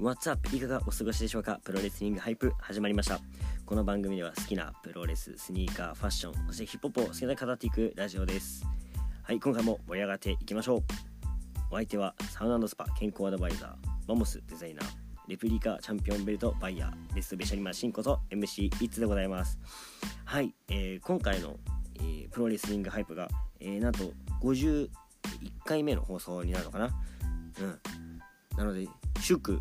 What's up? いかがお過ごしでしょうか？プロレスリングハイプ始まりました。この番組では好きなプロレススニーカーファッションそしてヒップホップを好きな語っていくラジオです。はい今回も盛り上がっていきましょう。お相手はサウナスパ健康アドバイザーマモスデザイナーレプリカチャンピオンベルトバイヤーレストベシャリマシンこと MC イッツでございます。はい、えー、今回の、えー、プロレスリングハイプが、えー、なんと51回目の放送になるのかな？うん。なので祝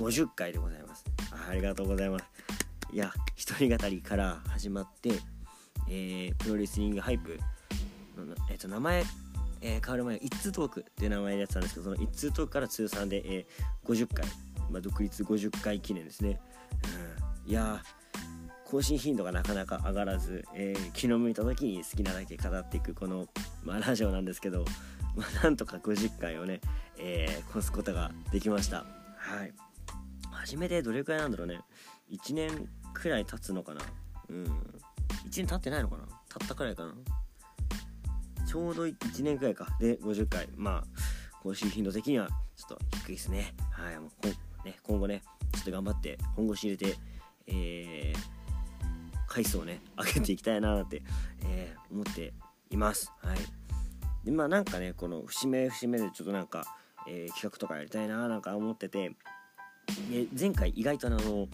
50回でございます。ありがとうございます。いや一人語りから始まって、えー、プロレスリングハイプの、えー、と名前、えー、変わる前は一通トークっていう名前でやってたんですけどその一通トークから通算で、えー、50回、まあ、独立50回記念ですね、うん、いや更新頻度がなかなか上がらず、えー、気の向いた時に好きなだけ語っていくこの、まあ、ラジオなんですけど、まあ、なんとか50回をね、えー、越すことができました。はい。初めてどれくらいなんだろうね。1年くらい経つのかな。うん。1年経ってないのかな。経ったくらいかな。ちょうど1年くらいか。で50回。まあ更新頻度的にはちょっと低いですね。はいもうこね今後ねちょっと頑張って本腰入れてえー、回数をね上げていきたいなって、えー、思っています。はい。でまあなんかねこの節目節目でちょっとなんか、えー、企画とかやりたいななんか思っててで前回意外とあの、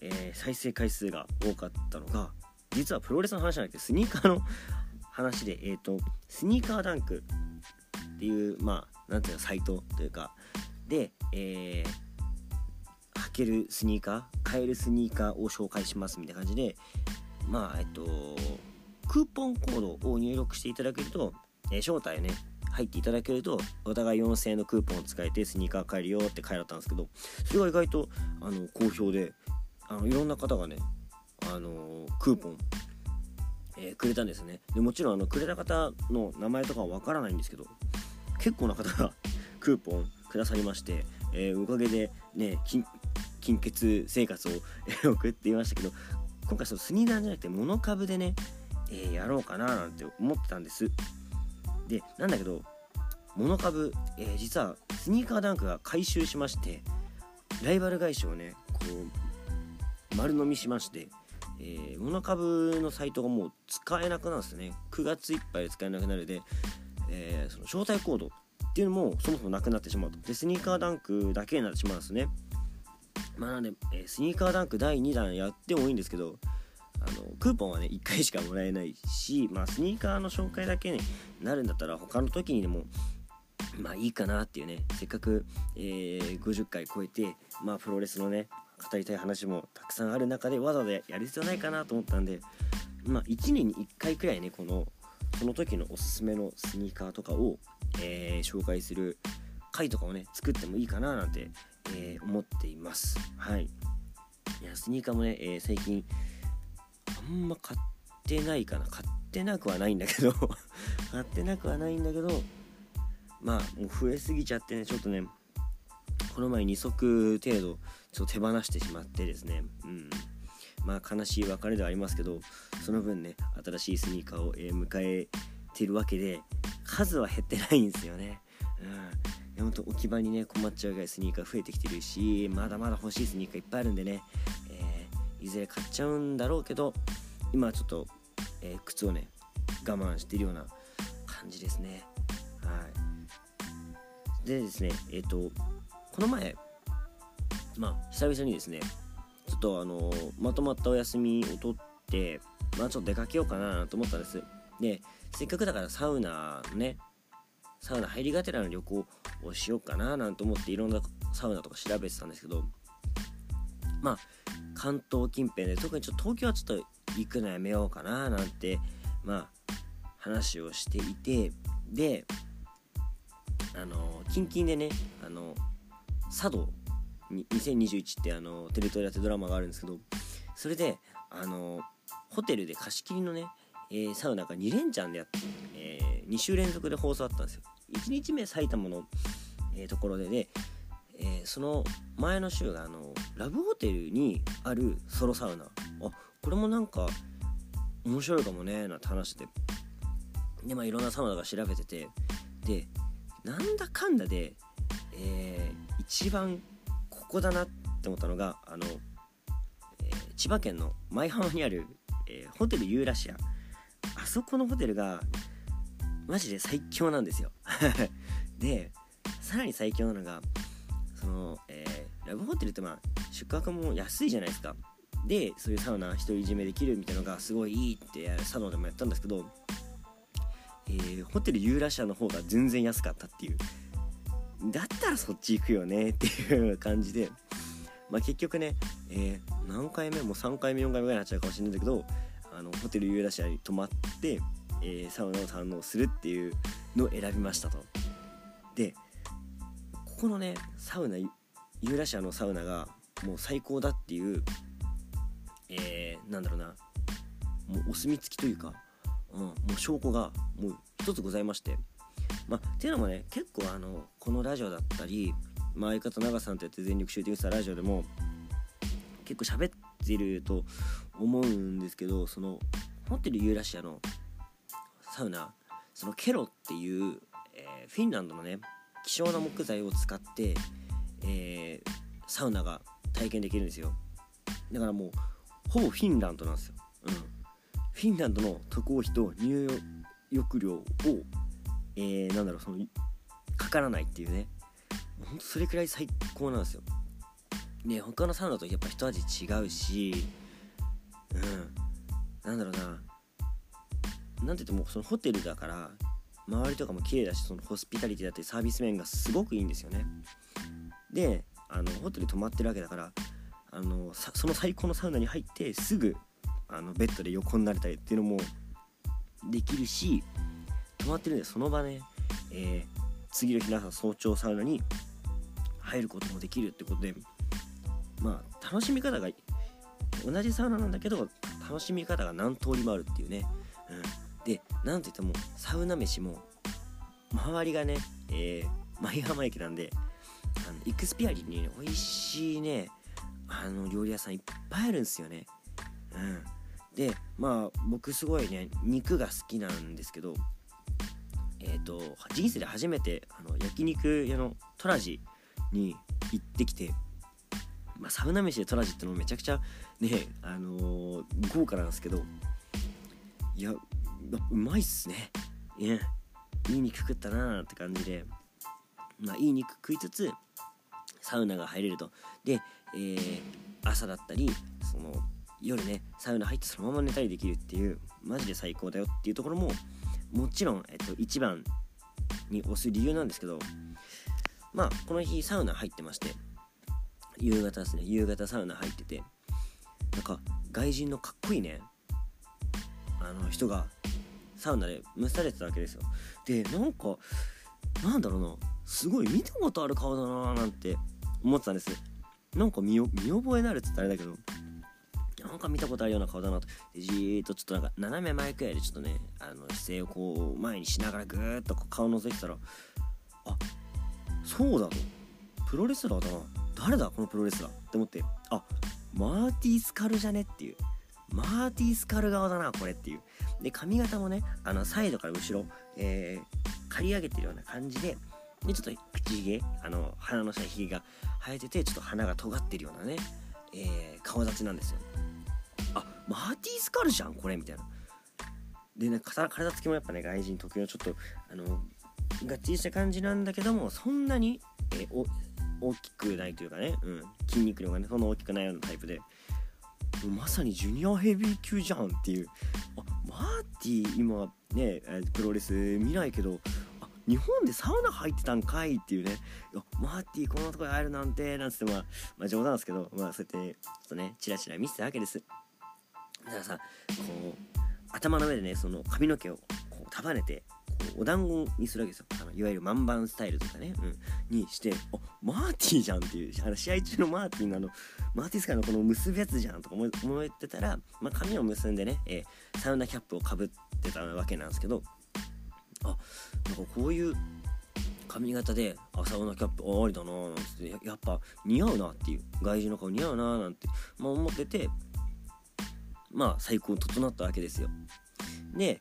えー、再生回数が多かったのが実はプロレスの話じゃなくてスニーカーの話で、えーと、スニーカーダンクっていうまあなんていうのサイトというかで、えー、履けるスニーカー買えるスニーカーを紹介しますみたいな感じでまあえっとクーポンコードを入力していただけると、えー、招待ね入っていただけるとお互い4000円のクーポンを使えてスニーカー買えるよって書いてあったんですけどそれが意外とあの好評であのいろんな方がねあのクーポン、えー、くれたんですね。でもちろんあのくれた方の名前とかはわからないんですけど結構な方が クーポンくださりまして、えー、おかげでね金欠生活を送っていましたけど今回そのスニーカーじゃなくて物株でね、えー、やろうかななんて思ってたんです。でなんだけどモノ株、えー、実はスニーカーダンクが回収しましてライバル会社をねこう丸飲みしまして、えー、モノ株のサイトがもう使えなくなるんですね。9月いっぱいで使えなくなるで、えー、その招待コードっていうのもそもそもなくなってしまうと。でスニーカーダンクだけになってしまうんですね。まあなんで、えー、スニーカーダンク第2弾やってもいいんですけどあのクーポンはね1回しかもらえないし、まあ、スニーカーの紹介だけになるんだったら他の時にでもまあいいかなっていうね。せっかく、えー、50回超えて、まあ、プロレスのね語りたい話もたくさんある中でわざわざやる必要ないかなと思ったんで、まあ、1年に1回くらいねこのその時のおすすめのスニーカーとかを、えー、紹介する回とかをね作ってもいいかななんて、えー、思っています。はい。いやスニーカーもね、えー、最近あんま買ってないかな。買ってなくはないんだけど 買ってなくはないんだけどまあもう増えすぎちゃってねちょっとねこの前2足程度ちょっと手放してしまってですねうん。まあ悲しい別れではありますけどその分ね新しいスニーカーを、え、迎えてるわけで数は減ってないんですよね。うん。ほんと置き場にね困っちゃうぐらいスニーカー増えてきてるしまだまだ欲しいスニーカーいっぱいあるんでね、いずれ買っちゃうんだろうけど今はちょっと、えー、靴をね我慢してるような感じですね。でですねえっ、ー、とこの前まあ久々にですねちょっとあのまとまったお休みを取ってまあちょっと出かけようかなと思ったんです。でせっかくだからサウナのねサウナ入りがてらの旅行をしようかななんて思っていろんなサウナとか調べてたんですけどまあ関東近辺で特にちょっと東京はちょっと行くのやめようかななんてまあ話をしていてであの近々でねあの佐渡2021ってあのテレ東でやってドラマがあるんですけどそれであのホテルで貸し切りのね、えー、サウナが2連チャンでやって、えー、2週連続で放送あったんですよ。1日目埼玉の、えー、ところでで、えー、その前の週があのラブホテルにあるソロサウナ。あこれもなんか面白いかもねなんて話して。でまあいろんなサウナが調べててでなんだかんだで、えー、一番ここだなって思ったのがあの、えー、千葉県の舞浜にある、えー、ホテルユーラシア。あそこのホテルがマジで最強なんですよ。でさらに最強なのがその、えー、ラブホテルってまあ宿泊も安いじゃないですか。でそういうサウナ独り占めできるみたいなのがすごいいいって佐野でもやったんですけど、えー、ホテルユーラシアの方が全然安かったっていうだったらそっち行くよねっていう感じで、まあ、結局ね、えー、何回目も3回目4回目ぐらいになっちゃうかもしれないんだけどあのホテルユーラシアに泊まって、えー、サウナを堪能するっていうのを選びましたと。でここのねサウナユーラシアのサウナがもう最高だっていうえー、なんだろうなもうお墨付きというか、うん、もう証拠がもう一つございまして。まあっていうのもね結構あのこのラジオだったり、まあ、相方長さんとやって全力シューティングしたラジオでも結構喋ってると思うんですけどそのホテルユーラシアのサウナそのケロっていう、えー、フィンランドのね希少な木材を使って、えー、サウナが体験できるんですよ。だからもうほぼフィンランドなんですよ、うん、フィンランドの渡航費と入浴料を、えー、なんだろうそのかからないっていうね。ほんとそれくらい最高なんですよ。ね他のサウナとやっぱ一味違うしうん。なんだろうな。なんて言ってもそのホテルだから周りとかも綺麗だしそのホスピタリティだったりサービス面がすごくいいんですよね。であのホテル泊まってるわけだからあのその最高のサウナに入ってすぐあのベッドで横になれたりっていうのもできるし泊まってるんでその場ね、えー、次の日の朝早朝サウナに入ることもできるってことでまあ楽しみ方が同じサウナなんだけど楽しみ方が何通りもあるっていうね、うん、でなんといってもサウナ飯も周りがね、えー、舞浜駅なんであのイクスピアリに、ね、美味しいねあの料理屋さんいっぱいあるんですよね。うん。でまあ僕すごいね肉が好きなんですけどえっ、ー、と人生で初めてあの焼肉屋のトラジに行ってきてまあ、サウナ飯でトラジってのもめちゃくちゃねあのー、豪華なんですけどいやうまいっすね。いやいい肉食ったなーって感じでまあいい肉食いつつサウナが入れると。でえー、朝だったりその夜ねサウナ入ってそのまま寝たりできるっていうマジで最高だよっていうところももちろん、えっと、一番に押す理由なんですけどまあこの日サウナ入ってまして夕方ですね夕方サウナ入っててなんか外人のかっこいいねあの人がサウナで蒸されてたわけですよ。でなんかなんだろうなすごい見たことある顔だなーなんて思ってたんです。なんか見見覚えなるって言ったらあれだけどなんか見たことあるような顔だなと。じーっとちょっとなんか斜め前くらいでちょっとねあの姿勢をこう前にしながらぐーっと顔を覗いてたらあそうだと。プロレスラーだな。誰だこのプロレスラーって思って。あマーティースカルじゃねっていう。マーティースカル側だなこれっていう。で髪型もねあのサイドから後ろ、えー、刈り上げてるような感じででちょっと口ひげあの鼻の下にひげが生えててちょっと鼻が尖ってるようなね、えー、顔立ちなんですよ。マーティースカルじゃんこれみたいな。でね体つきもやっぱね外人特有のちょっとあのがっちりした感じなんだけどもそんなに、え、大きくないというかね、うん、筋肉量がねそんな大きくないようなタイプで。まさにジュニアヘビー級じゃんっていう。あマーティー今ねプロレス見ないけど日本でサウナ入ってたんかいっていうね。いやマーティーこんなとこに会えるなんてなんつってまあ、まあ、冗談ですけどまあそうやってちょっとねチラチラ見せたわけです。だからさこう頭の上でねその髪の毛をこう束ねてこうお団子にするわけですよ。あのいわゆる万番スタイルとかね、うん、にしてあマーティーじゃんっていうあの試合中のマーティーのあの。マーティースカイのこの結ぶやつじゃんとか思ってたら、まあ、髪を結んでね、えー、サウナキャップをかぶってたわけなんですけどあなんかこういう髪型で朝サウナキャップありだなーなんてやっぱ似合うなっていう外人の顔似合うなーなんて、まあ、思っててまあ最高整ったわけですよ。で、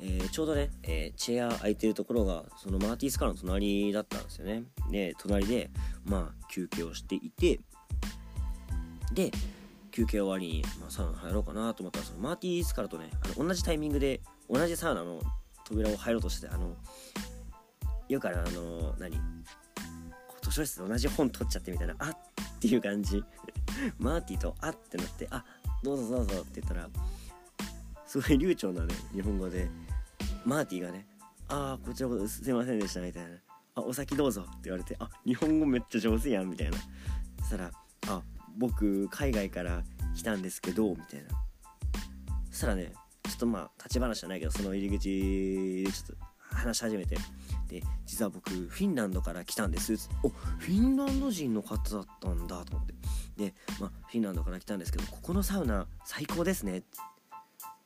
えー、ちょうどね、えー、チェア空いてるところがそのマーティースカーの隣だったんですよね。で隣でまあ休憩をしていてで休憩終わりに、まあ、サウナ入ろうかなと思ったらそのマーティー・スカラとねあの同じタイミングで同じサウナの扉を入ろうとしてあのよくあるあの何図書室で同じ本取っちゃってみたいなあっていう感じ。マーティとあってなってあどうぞどうぞって言ったらすごい流暢なね日本語でマーティーがねああこちらこそすいませんでしたみたいなあお先どうぞって言われてあ日本語めっちゃ上手やんみたいな。そしたらあ僕海外から来たんですけどみたいな。そしたらねちょっとまあ立ち話じゃないけどその入り口でちょっと話し始めて。で実は僕フィンランドから来たんです。おフィンランド人の方だったんだと思って。で、まあ、フィンランドから来たんですけどここのサウナ最高ですね。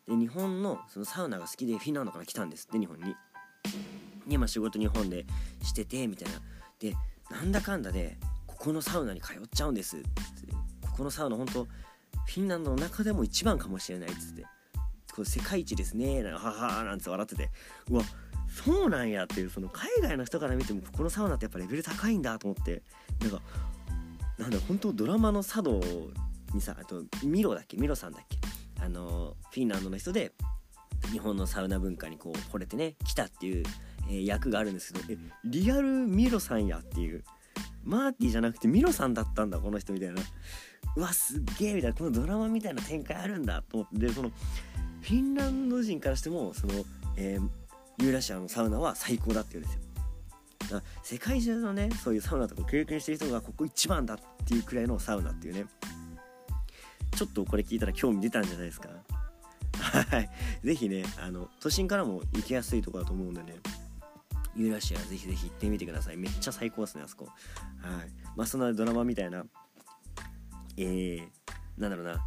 で日本のそのサウナが好きでフィンランドから来たんですって日本に。で今仕事日本でしててみたいな。でなんだかんだでここのサウナに通っちゃうんですって。ここのサウナ本当フィンランドの中でも一番かもしれないっつって。これ世界一ですねなんかははなんて笑ってて。うわそうなんやっていうその海外の人から見てもこのサウナってやっぱレベル高いんだと思って。なんかなんだ本当ドラマの茶道にさあとミロだっけ？ミロさんだっけ？あのフィンランドの人で日本のサウナ文化にこう惚れてね来たっていう、えー、役があるんですけどえリアルミロさんやっていう。マーティじゃなくてミロさんだったんだこの人みたいな。うわすっげえみたいな。このドラマみたいな展開あるんだと思って。でそのフィンランド人からしてもその、えー、ユーラシアのサウナは最高だって言うんですよだから世界中のねそういうサウナとか経験してる人がここ一番だっていうくらいのサウナっていうね。ちょっとこれ聞いたら興味出たんじゃないですか？はい。是非ねあの都心からも行きやすいとこだと思うんでね。ユーラシアぜひぜひ行ってみてください。めっちゃ最高ですねあそこ。はい。まあそんなドラマみたいなえー、なんだろうな。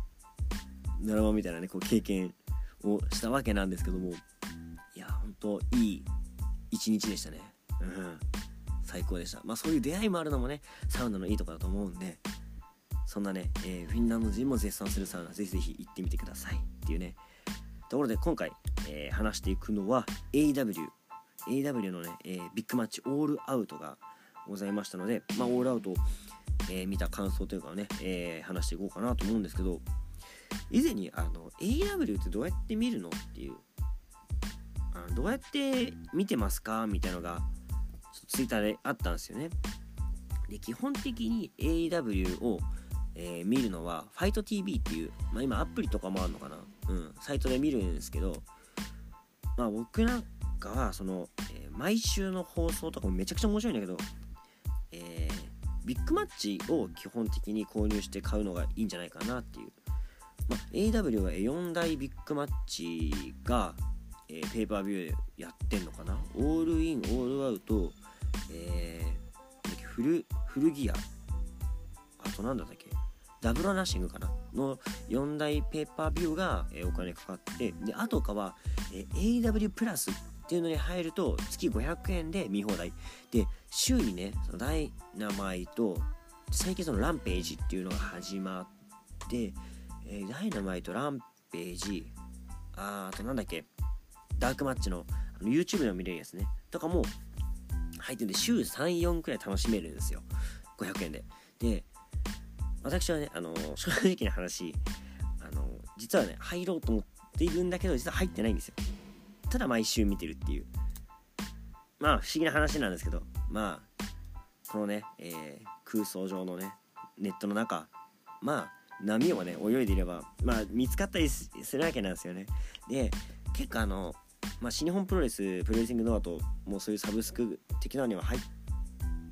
ドラマみたいなねこう経験をしたわけなんですけども。いやほんといい一日でしたね。うん。最高でした。まあそういう出会いもあるのもねサウナのいいとこだと思うんでそんなね、えー、フィンランド人も絶賛するサウナぜひぜひ行ってみてくださいっていうねところで今回、えー、話していくのは AW AW のね、えー、ビッグマッチオールアウトがございましたので、まあ、オールアウトを、えー、見た感想というかね、えー、話していこうかなと思うんですけど以前にあの AW ってどうやって見るのっていうあのどうやって見てますか？みたいなのがツイッターであったんですよね。で基本的に AW を、えー、見るのは FightTV っていう、まあ、今アプリとかもあるのかな、うん、サイトで見るんですけどまあ僕なんかはその、えー、毎週の放送とかもめちゃくちゃ面白いんだけど、えー、ビッグマッチを基本的に購入して買うのがいいんじゃないかなっていう、まあ、AW は4大ビッグマッチが、えー、ペーパービューやってんのかな？オールインオールアウト、えー、フルフルギアあと何だっけ？ダブルナッシングかな？の4大ペーパービューが、えー、お金かかってであとかは、えー、AW プラスっていうのに入ると月500円で見放題。で週にねそのダイナマイと最近そのランページっていうのが始まって、えー、ダイナマイトランページああとなんだっけ？ダークマッチのあの YouTube でも見れるやつねとかも入ってるんで週34くらい楽しめるんですよ。500円で。で私はねあの正直な話あの実はね入ろうと思っているんだけど実は入ってないんですよ。ただ毎週見てるっていう。まあ不思議な話なんですけどまあこのね、えー、空想上のねネットの中まあ波をね泳いでいればまあ見つかったりするわけなんですよね。で結構あの、まあ、新日本プロレスプロレスリングノアともうそういうサブスク的なのには入っ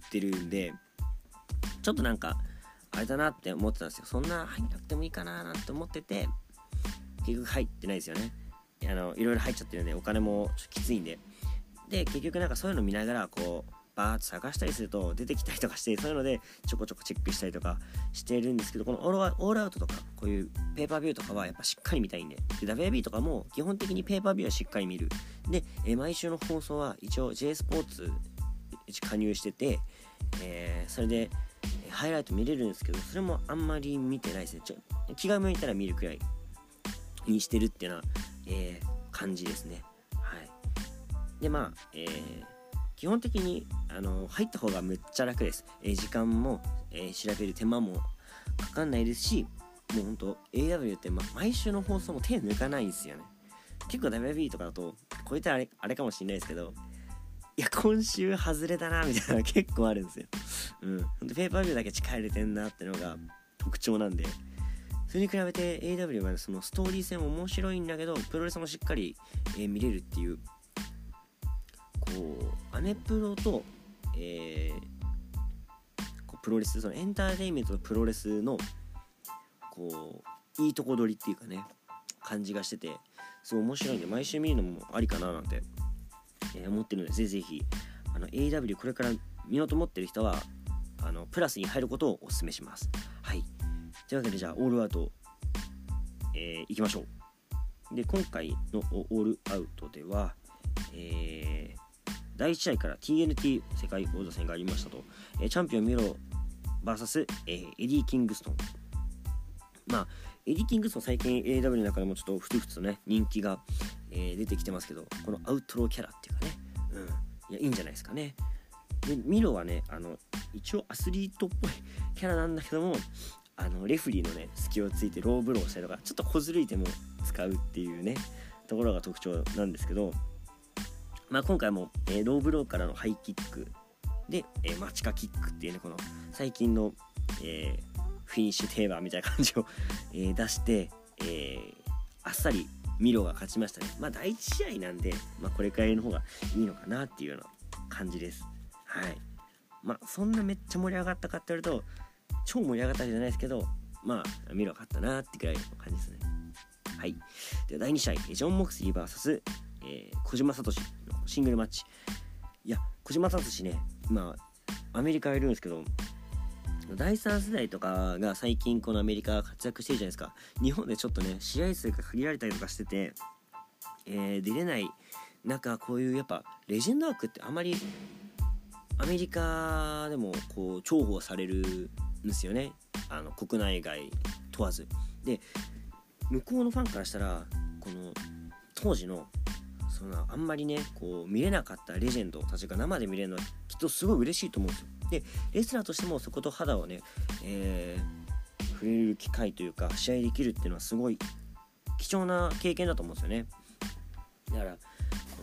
てるんでちょっとなんかあれだなって思ってたんですよ。そんな入んなくてもいいかななんて思ってて結局入ってないですよね。あのいろいろ入っちゃってるんでお金もちょっときついんで。で結局なんかそういうの見ながらこうバーッと探したりすると出てきたりとかしてそういうのでちょこちょこチェックしたりとかしてるんですけどこのオールアウトとかこういうペーパービューとかはやっぱしっかり見たいんでで WAB とかも基本的にペーパービューはしっかり見る。で、え毎週の放送は一応 J スポーツ加入してて、えー、それでハイライト見れるんですけどそれもあんまり見てないですね。ちょ気が向いたら見るくらいにしてるっていうのはえー、感じですね。はい、でまあ、えー、基本的にあの入った方がめっちゃ楽です。えー、時間も、え調べる手間もかかんないですし、もうほんと AW って、ま、毎週の放送も手抜かないんですよね。結構 WB とかだとこういったあれあれかもしんないですけどいや今週外れだなみたいな結構あるんですよ。うん。ほんとペーパービューだけ力入れてんなってのが特徴なんで。それに比べて AW はそのストーリー性も面白いんだけどプロレスもしっかり、えー、見れるっていうこうアメプロと、えー、こうプロレスそのエンターテインメントとプロレスのこういいとこ取りっていうかね感じがしててすごい面白いんで毎週見るのもありかななんて、えー、思ってるのでぜひぜひあの AW これから見ようと思ってる人はあのプラスに入ることをお勧めします。はい。というわけでじゃあオールアウト、えー、いきましょう。で今回のオールアウトでは、えー、第1試合から TNT 世界王座戦がありましたと、えー、チャンピオンミロ VS、えー、エディ・キングストン。まあエディ・キングストン最近 AW の中でもちょっとふつふつとね人気が、えー、出てきてますけどこのアウトローキャラっていうかね。うん。いやいいんじゃないですかね。でミロはねあの一応アスリートっぽいキャラなんだけどもあのレフリーのね隙をついてローブローしたりとかちょっと小ずるい手も使うっていうねところが特徴なんですけど、まあ、今回も、えー、ローブローからのハイキックで、えー、マチカキックっていうねこの最近の、えー、フィニッシュテーマみたいな感じを え、出して、えあっさりミロが勝ちましたね。まあ第1試合なんで、まあ、これくらいの方がいいのかなっていうような感じです。はい。まあそんなめっちゃ盛り上がったかって言われると超盛り上がったわけじゃないですけどまあ見ろかったなってくらいの感じですね。はい。では第2試合ジョン・モクスリー VS、えー、小島聡。シングルマッチ。いや小島聡ね。今アメリカいるんですけど第3世代とかが最近このアメリカ活躍してるじゃないですか。日本でちょっとね試合数が限られたりとかしてて、えー、出れない中こういうやっぱレジェンドワークってあまりアメリカでもこう重宝されるんですよね。あの国内外問わず。で向こうのファンからしたらこの当時のそのあんまりねこう見れなかったレジェンドたちが生で見れるのはきっとすごい嬉しいと思うんですよ。でレスラーとしてもそこと肌をね、えー、触れる機会というか試合できるっていうのはすごい貴重な経験だと思うんですよね。だからこ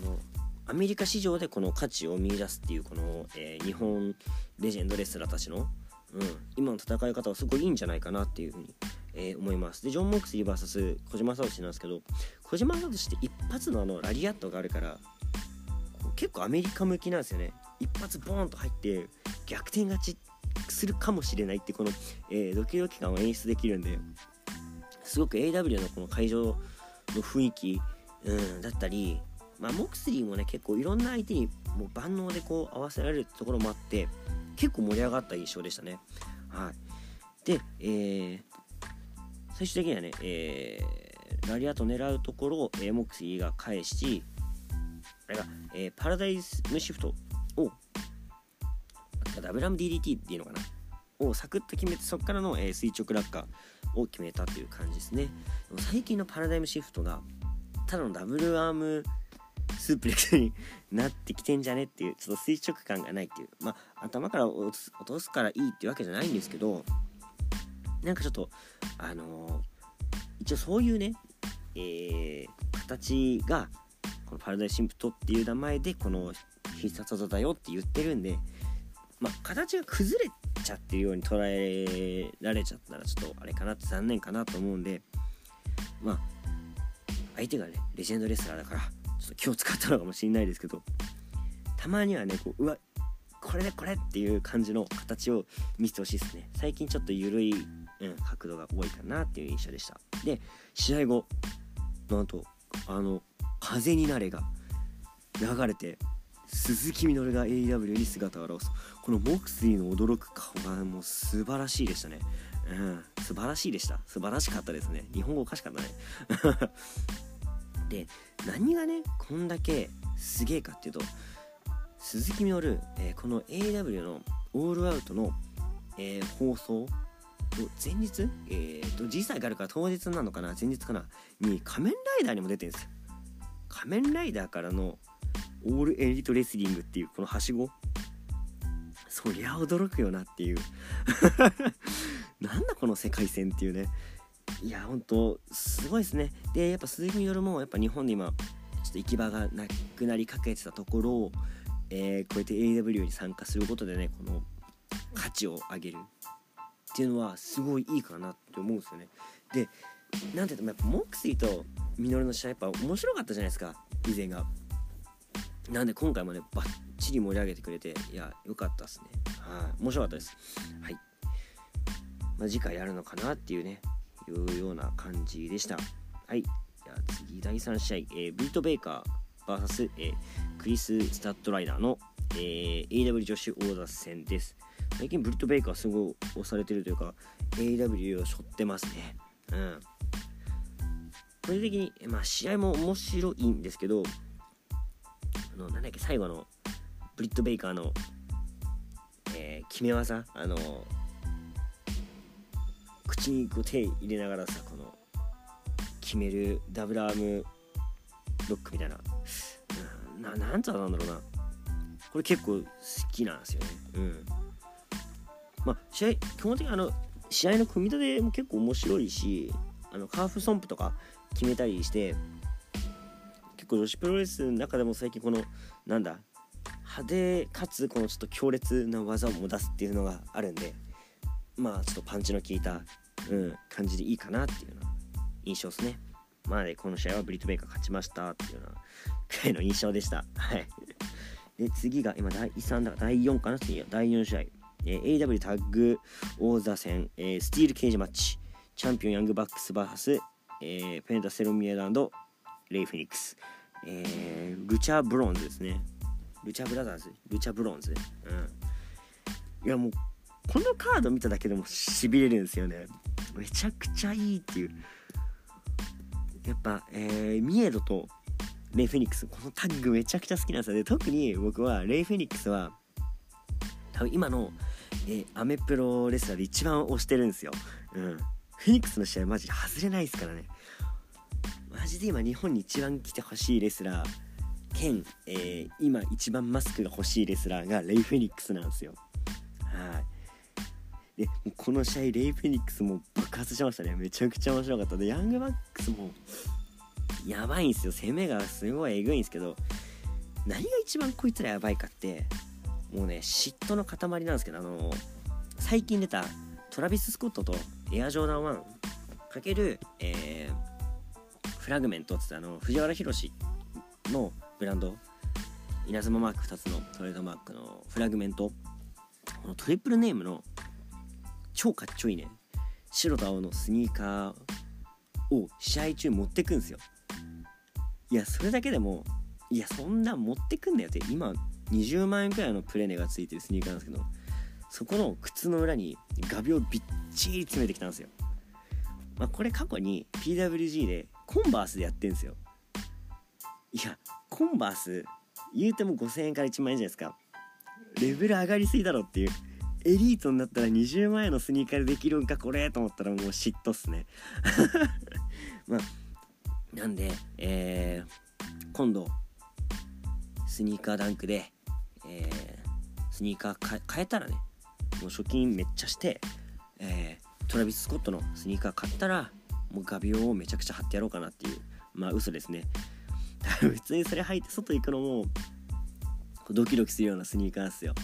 のアメリカ市場でこの価値を見いだすっていうこの、えー、日本レジェンドレスラーたちのうん、今の戦い方はすごいいいんじゃないかなっていうふうに、えー、思います。でジョン・モークスリー VS 小島聡なんですけど小島聡って一発のあのラリアットがあるから結構アメリカ向きなんですよね。一発ボーンと入って逆転勝ちするかもしれないってこの、えー、ドキドキ感を演出できるんですごく AW のこの会場の雰囲気、うん、だったりまあ、モクスリーもね結構いろんな相手にもう万能でこう合わせられるところもあって結構盛り上がった印象でしたね。はい、で、えー、最終的にはね、えー、ラリアと狙うところを、えー、モクシーが返し、あれが、えー、パラダイスムシフトを、ダブラム DDT っていうのかなをサクッと決めて、そこからの、えー、垂直落下を決めたという感じですね。最近のパラダイムシフトが、ただのダブルアームスープレックスになってきてんじゃねっていうちょっと垂直感がないっていうまあ頭から落とすからいいっていうわけじゃないんですけどなんかちょっとあの、一応そういうね、えー、形がこのパラダイシンプトっていう名前でこの必殺技だよって言ってるんでまあ形が崩れちゃってるように捉えられちゃったらちょっとあれかなって残念かなと思うんでまあ相手がねレジェンドレスラーだからちょっと気を使ったのかもしれないですけどたまにはねこううわこれでこれっていう感じの形を見せてほしいですね。最近ちょっと緩い、角度が多いかなっていう印象でした。で試合後なんとあの「風になれ」が流れて鈴木みのるが AEW に姿を現す。このモクスリーの驚く顔がもう素晴らしいでしたね。うん。素晴らしいでした。素晴らしかったですね。日本語おかしかったね。で何がねこんだけすげえかっていうと鈴木みのる、えー、この AW のオールアウトの、えー、放送前日、えーと、時差があるから当日なのかな？前日かな？に仮面ライダーにも出てるんですよ。仮面ライダーからのオールエリートレスリングっていうこのはしご。そりゃ驚くよなっていう。なんだこの世界線っていうね。いや本当すごいですね。でやっぱ鈴木みのるもやっぱ日本で今ちょっと行き場がなくなりかけてたところをえー、こうやって AW に参加することでねこの価値を上げる。っていうのはすごいいいかなって思うんですよね。でなんていうとやっぱモクスリーとミノルの試合やっぱ面白かったじゃないですか以前が。なんで今回もねバッチリ盛り上げてくれていや良かったですね。はい面白かったです。はい、まあ、次回やるのかなっていうねいうような感じでした。はい。じゃあ次第3試合、えー、ビートベーカー VS、えー、クリス・スタッドライダーの、えー、AW 女子王座戦です。最近ブリット・ベイカーすごい押されてるというか AW を背負ってますね。うん。個人的に、まあ、試合も面白いんですけどあのなんだっけ最後のブリット・ベイカーの、えー、決め技あの口にこう手入れながらさこの決めるダブルアームロックみたいな。ななんつうんだろうな。これ結構好きなんですよね。うん。まあ試合基本的にあの試合の組み立ても結構面白いしあのカーフソンプとか決めたりして結構女子プロレスの中でも最近このなんだ派手かつこのちょっと強烈な技をも出すっていうのがあるんでまあちょっとパンチの効いた、うん、感じでいいかなっていうような印象ですね。まあねこの試合はブリット・ベイカー勝ちましたっていうようなくらいの印象でした。はい。で次が今第3だ第4かな次は第4試合、えー、AW タッグ王座戦、えー、スティールケージマッチチャンピオンヤングバックス VS、えー、ペンタセロミエド and レイ・フェニックス、えー、ルチャブロンズですね。ルチャブラザーズルチャブロンズ。うん。いやもうこのカード見ただけでもしびれるんですよね。めちゃくちゃいいっていう。やっぱ、えー、ミエドとレイ・フェニックスこのタッグめちゃくちゃ好きなんですよね。特に僕はレイ・フェニックスは多分今の、え、アメプロレスラーで一番推してるんですよ、うん、フェニックスの試合マジで外れないですからね。マジで今日本に一番来てほしいレスラー兼、えー、今一番マスクが欲しいレスラーがレイ・フェニックスなんですよ。はい。でこの試合レイ・フェニックスも爆発しましたね。めちゃくちゃ面白かった。でヤングバックスもやばいんですよ。攻めがすごいえぐいんですけど何が一番こいつらやばいかってもうね嫉妬の塊なんですけどあの最近出たトラビス・スコットとエアジョーダン1かける、えー、フラグメントっつってあの藤原宏のブランド稲妻マーク2つのトレードマークのフラグメント。このトリプルネームの超かっちょいいね白と青のスニーカーを試合中持ってくんですよ。いやそれだけでもいやそんな持ってくんだよって今20万円くらいのプレネがついてるスニーカーなんですけどそこの靴の裏に画鋲びっちり詰めてきたんですよ、まあ、これ過去に PWG でコンバースでやってるんですよ。いやコンバース言うても5000円から1万円じゃないですか。レベル上がりすぎだろっていう。エリートになったら20万円のスニーカーでできるんかこれと思ったらもう嫉妬っすね。まあなんで、えー、今度スニーカーダンクで、えー、スニーカー変えたらねもう貯金めっちゃして、えー、トラビス・スコットのスニーカー買ったらもう画鋲をめちゃくちゃ貼ってやろうかなっていうまあ嘘ですね。普通にそれ履いて外行くのもドキドキするようなスニーカーですよ、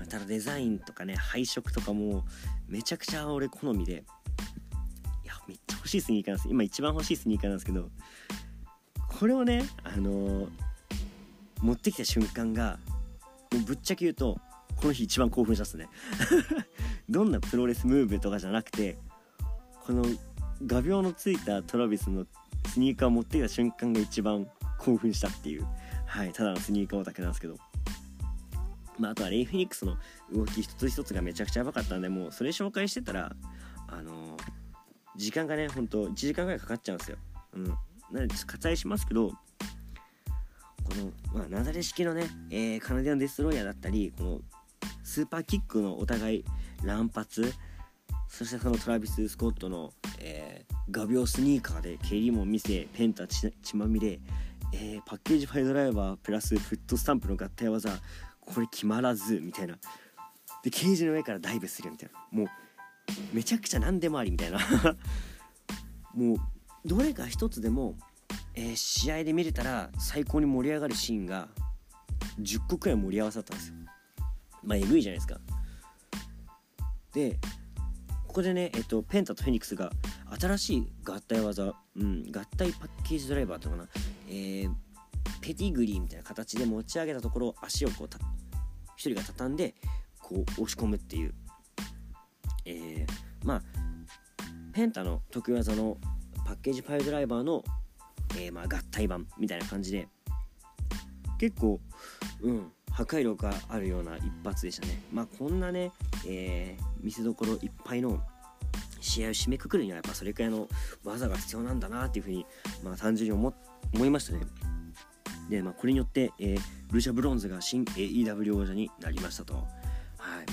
うん、ただデザインとかね配色とかもめちゃくちゃ俺好みでいやめっちゃ欲しいスニーカーなんです今一番欲しいスニーカーなんですけどこれをねあのー、持ってきた瞬間がもうぶっちゃけ言うとこの日一番興奮したっすね。どんなプロレスムーブとかじゃなくてこの画鋲のついたトラビスのスニーカーを持ってきた瞬間が一番興奮したっていう。はいただのスニーカーオタクなんですけど。まあ、あとはレイ・フェニックスの動き一つ一つがめちゃくちゃやばかったんでもうそれ紹介してたらあのー時間がねほんと1時間ぐらいかかっちゃうんですよ。うん、なので割愛しますけどこの、まあ、ナダレ式のね、えー、カナディアンデストロイヤーだったりこのスーパーキックのお互い乱発そしてそのトラビス・スコットの、えー、画鋲スニーカーで蹴りも見せペンタ血まみれ、えー、パッケージファイドライバープラスフットスタンプの合体技これ決まらずみたいな。でケージの上からダイブするみたいな。もうめちゃくちゃ何でもありみたいな。もうどれか一つでも、えー、試合で見れたら最高に盛り上がるシーンが10個くらい盛り合わさったんですよ。まあえぐいじゃないですか。でここでね、えっと、ペンタとフェニックスが新しい合体技、うん、合体パッケージドライバーっていうのかな、えー、ペティグリーみたいな形で持ち上げたところ足をこうた1人が畳んでこう押し込むっていう、えー、まあペンタの得意技のパッケージパイドライバーの、えー、まあ、合体版みたいな感じで。結構うん破壊力があるような一発でしたね。まあこんなね、えー、見せどころいっぱいの試合を締めくくるにはやっぱそれくらいの技が必要なんだなっていうふうにまあ単純に思思いましたね。でまあこれによって、えー、ルシャ・ブロンズが新 AEW 王者になりましたと。はい、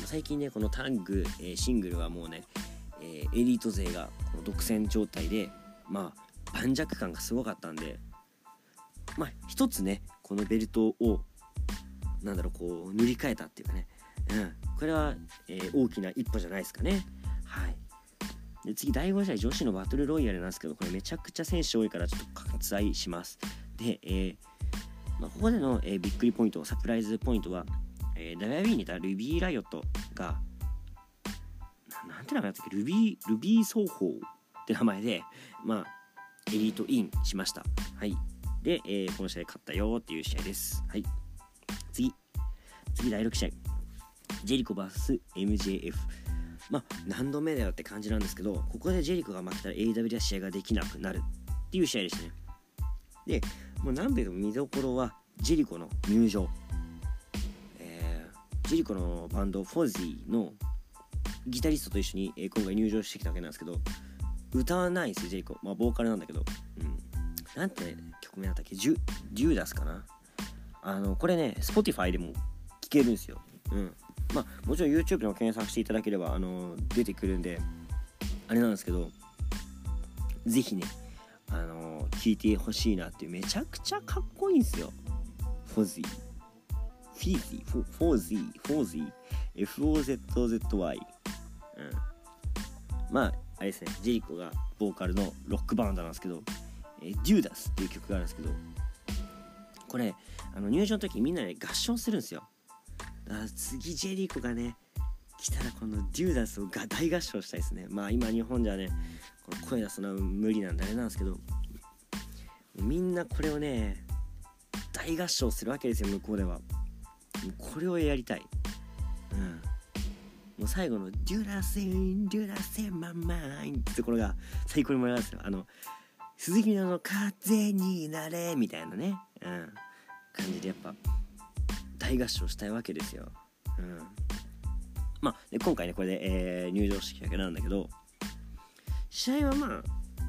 最近ねこのタッグ、えー、シングルはもうね、えー、エリート勢がこの独占状態でまあ盤石感がすごかったんでまあ一つねこのベルトをなんだろうこう塗り替えたっていうかね、うん、これは、えー、大きな一歩じゃないですかね。はい。で次第5試合女子のバトルロイヤルなんですけどこれめちゃくちゃ選手多いからちょっと割愛します。で、えーまあ、ここでの、えー、びっくりポイントサプライズポイントは、えー、ダイヤビーにいたルビーライオットがなんて名前だったっけ？ルビールビー奏法って名前でまあエリートインしました。はい。で、えー、この試合勝ったよっていう試合です。はい。次。次第6試合。ジェリコ VSMJF まあ何度目だよって感じなんですけどここでジェリコが負けたら AW は試合ができなくなるっていう試合でしたね。でもう何べでも見どころはジェリコの入場、えー、ジェリコのバンドフォージーのギタリストと一緒に、えー、今回入場してきたわけなんですけど歌わないんですよジェリコ。まあボーカルなんだけど。うん。なんて曲名だったっけ？ジュデューダスかな？あのこれね Spotify でも聴けるんですよ。うん。まあもちろん YouTube の検索していただければあの出てくるんであれなんですけど是非ねあの聞いてほしいなっていうめちゃくちゃかっこいいんですよ。フォズィフィーズィフォフォーズィフォーズィ FOZZY うん。まああれですねジェリコがボーカルのロックバンドなんですけど「え Judas」っていう曲があるんですけどこれあの入場の時みんなで合唱するんですよ。だから次ジェリコがね来たらこの Judas をが大合唱したいですね。まあ今日本じゃねこの声出すのは無理なんであれなんですけどみんなこれをね大合唱するわけですよ向こうでは。これをやりたい。うん。もう最後の「Judas in Judas in my mind」ってところが最高に盛り上がるんですよあの鈴木の風になれみたいなねうん。感じでやっぱ大合唱したいわけですよ。うん、まあで今回ねこれで、えー、入場式だけなんだけど試合はまあ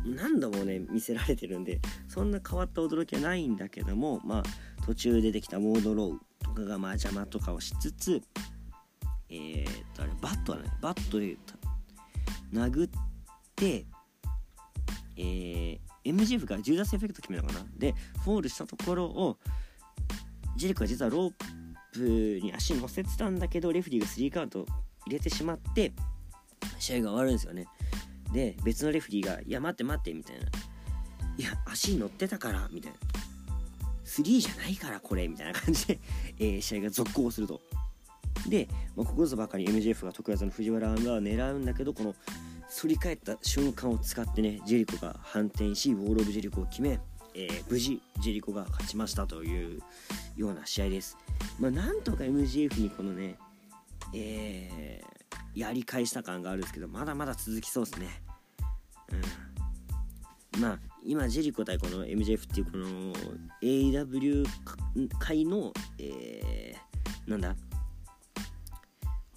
何度もね見せられてるんでそんな変わった驚きはないんだけどもまあ途中出てきたモードローとかがまあ邪魔とかをしつつえー、っとあれバットはね。バットで殴ってえー、MGF が10打数エフェクト決めたかな。でフォールしたところをジェリコは実はロープに足乗せてたんだけどレフリーがスリーカウント入れてしまって試合が終わるんですよね。で別のレフリーが「いや待って待って」みたいな「いや足乗ってたから」みたいな「3じゃないからこれ」みたいな感じで、えー、試合が続行すると。で、まあ、ここぞばかり MJF が得意技の藤原が狙うんだけどこの反り返った瞬間を使ってねジェリコが反転しウォール・オブ・ジェリコを決め、えー、無事ジェリコが勝ちましたというような試合です。まあ、なんとか MGF にこのね、えー、やり返した感があるんですけどまだまだ続きそうですね。うん、まあ今ジェリコ対この MJF っていうこの AW 界の、えー、なんだ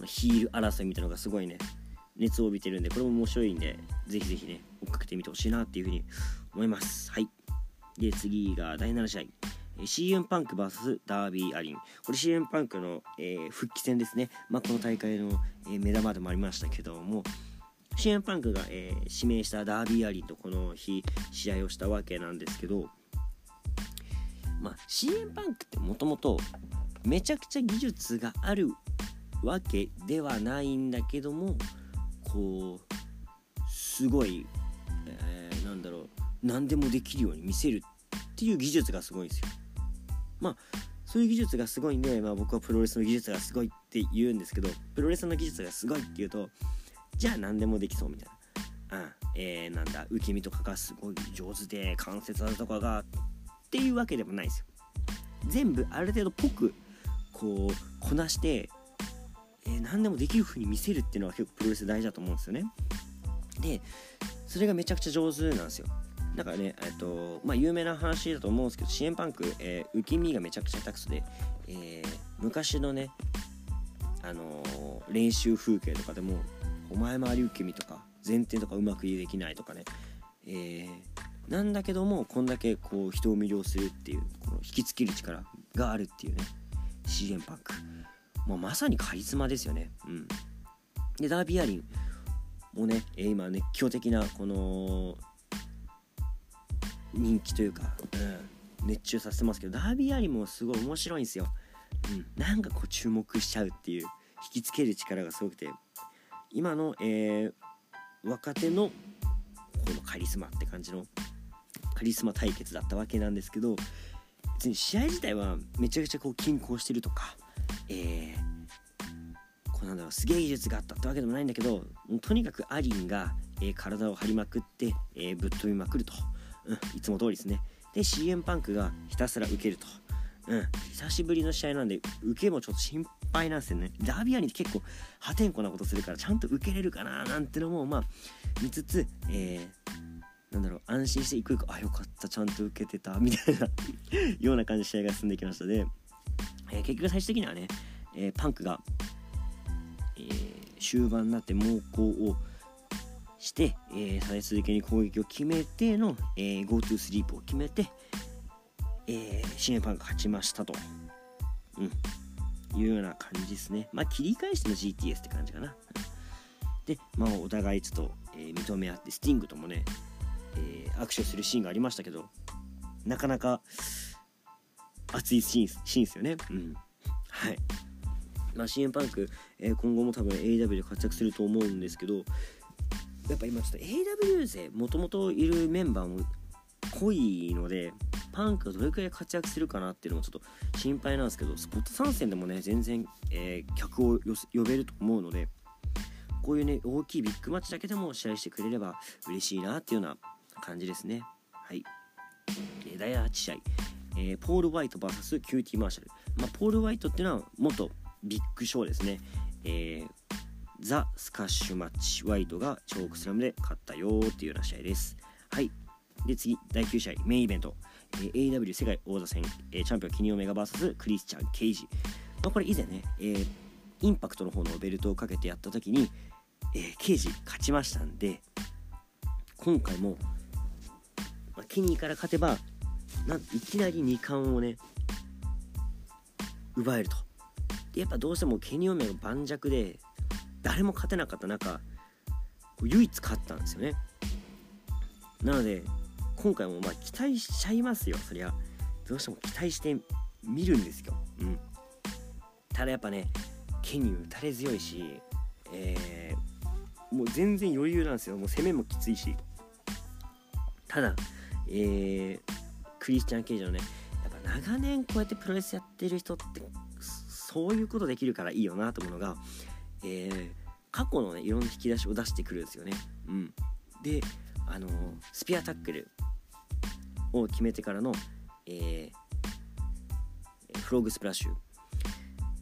ヒール争いみたいなのがすごいね熱を帯びてるんでこれも面白いんでぜひぜひね追っかけてみてほしいなっていうふうに思います。はい。で次が第7試合。CM パンク VS ダービーアリン。これ CM パンクの、えー、復帰戦ですね、まあ、この大会の、えー、目玉でもありましたけども CM パンクが、えー、指名したダービーアリンとこの日試合をしたわけなんですけど、まあ、CM パンクってもともとめちゃくちゃ技術があるわけではないんだけどもこうすごい、えー、なんだろう何でもできるように見せるっていう技術がすごいんですよ。まあそういう技術がすごいんで、まあ、僕はプロレスの技術がすごいって言うんですけどプロレスの技術がすごいって言うとじゃあ何でもできそうみたいな、うんえー、なんだ受け身とかがすごい上手で関節技とかがっていうわけでもないですよ。全部ある程度ぽくこうこなして、えー、何でもできる風に見せるっていうのは結構プロレス大事だと思うんですよねでそれがめちゃくちゃ上手なんですよだからね、えっと、まあ、有名な話だと思うんですけど、支援パンク、えー、受け身がめちゃくちゃ下手くそで、えー、昔のね、あのー、練習風景とかでも、お前回り受け身とか、前転とかうまくできないとかね、えー、なんだけども、こんだけこう人を魅了するっていう、この引きつける力があるっていうね、支援パンク。もうまさにカリスマですよね。うん。で、ダービーアリンもねえ、今熱狂的なこの人気というか、うん、熱中させてますけどダービーアリンもすごい面白いんですよ、うん、なんかこう注目しちゃうっていう引きつける力がすごくて今の、えー、若手のこのカリスマって感じのカリスマ対決だったわけなんですけど別に試合自体はめちゃくちゃこう均衡してるとか、えー、こうなんだろうすげえ技術があったってわけでもないんだけどとにかくアリンが、えー、体を張りまくって、えー、ぶっ飛びまくると。うん、いつも通りですね。で CM パンクがひたすら受けると、うん、久しぶりの試合なんで受けもちょっと心配なんですよね。ダビアニって結構破天荒なことするからちゃんと受けれるかななんてのもまあ見つつ、えー、なんだろう安心していくいくあよかったちゃんと受けてた。みたいな ような感じで試合が進んできました。で、えー、結局最終的にはね、えー、パンクが、えー、終盤になって猛攻をして、えー、立て続けに攻撃を決めての、えー、GoTo スリープを決めて、えー、新パンが勝ちましたと、うん、いうような感じですね。まあ、切り返しての GTS って感じかな。で、まあ、お互いちょっと、えー、認め合って、スティングともね、えー、握手するシーンがありましたけど、なかなか熱いシーンシーンですよね。うん。はい。まあ、CM パンク、えー、今後も多分 AW で活躍すると思うんですけど、やっぱ今ちょっと AW 勢もともといるメンバーも濃いのでパンクがどれくらい活躍するかなっていうのもちょっと心配なんですけどスポット参戦でもね全然、えー、客を呼べると思うのでこういうね大きいビッグマッチだけでも試合してくれれば嬉しいなっていうような感じですねはい第8試合、えー、ポール・ワイト VS キューティー・マーシャル、まあ、ポール・ワイトっていうのは元ビッグショーですね、えーザ・スカッシュマッチワイトがチョークスラムで勝ったよっていうような試合です。はい。で次第9試合メインイベント、えー、AW 世界王座戦、えー、チャンピオンキニオメガ VS クリスチャン・ケイジ、まあ、これ以前ね、えー、インパクトの方のベルトをかけてやった時に、えー、ケイジ勝ちましたんで今回も、まあ、ケニーから勝てばないきなり2冠をね奪えると。でやっぱどうしてもケニオメが盤石で誰も勝てなかった中唯一勝ったんですよね。なので今回もまあ期待しちゃいますよ。そりゃ。どうしても期待して見るんですよ。うん。ただやっぱねケニー打たれ強いしえー、もう全然余裕なんですよ。もう攻めもきついし。ただえー、クリスチャン・ケイジのねやっぱ長年こうやってプロレスやってる人ってそういうことできるからいいよなと思うのがえー、過去のねいろんな引き出しを出してくるんですよね。うん、であのー、スピアタックルを決めてからの、えー、フローグスプラッシュ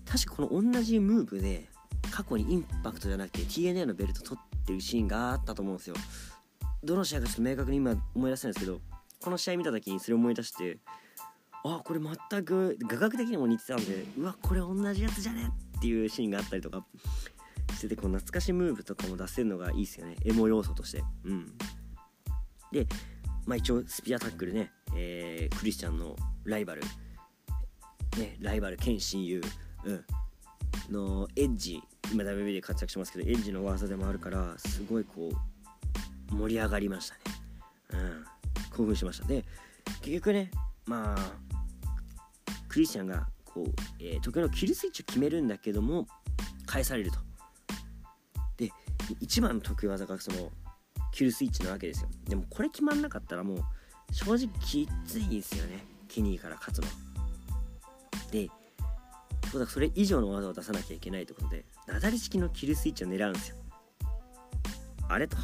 確かこの同じムーブで過去にインパクトじゃなくて TNA のベルト取ってるシーンがあったと思うんですよ。どの試合かちょっと明確に今思い出せないんですけどこの試合見た時にそれを思い出してあこれ全く画角的にも似てたんでうわこれ同じやつじゃねっていうシーンがあったりとかしててこう懐かしムーブとかも出せるのがいいですよね。エモ要素として。うん。でまあ一応スピアタックルね、えー、クリスチャンのライバル。ねライバル兼親友、うん、のエッジ。今 WB で活躍しますけどエッジの技でもあるからすごいこう盛り上がりましたね。うん。興奮しました。で結局ねまあクリスチャンがこう、えー、時のキルスイッチを決めるんだけども返されると。で一番の得意技がそのキルスイッチなわけですよ。でもこれ決まんなかったらもう正直きついんですよね。ケニーから勝つの。でそれ以上の技を出さなきゃいけないってことでなだれ式のキルスイッチを狙うんですよ。あれと。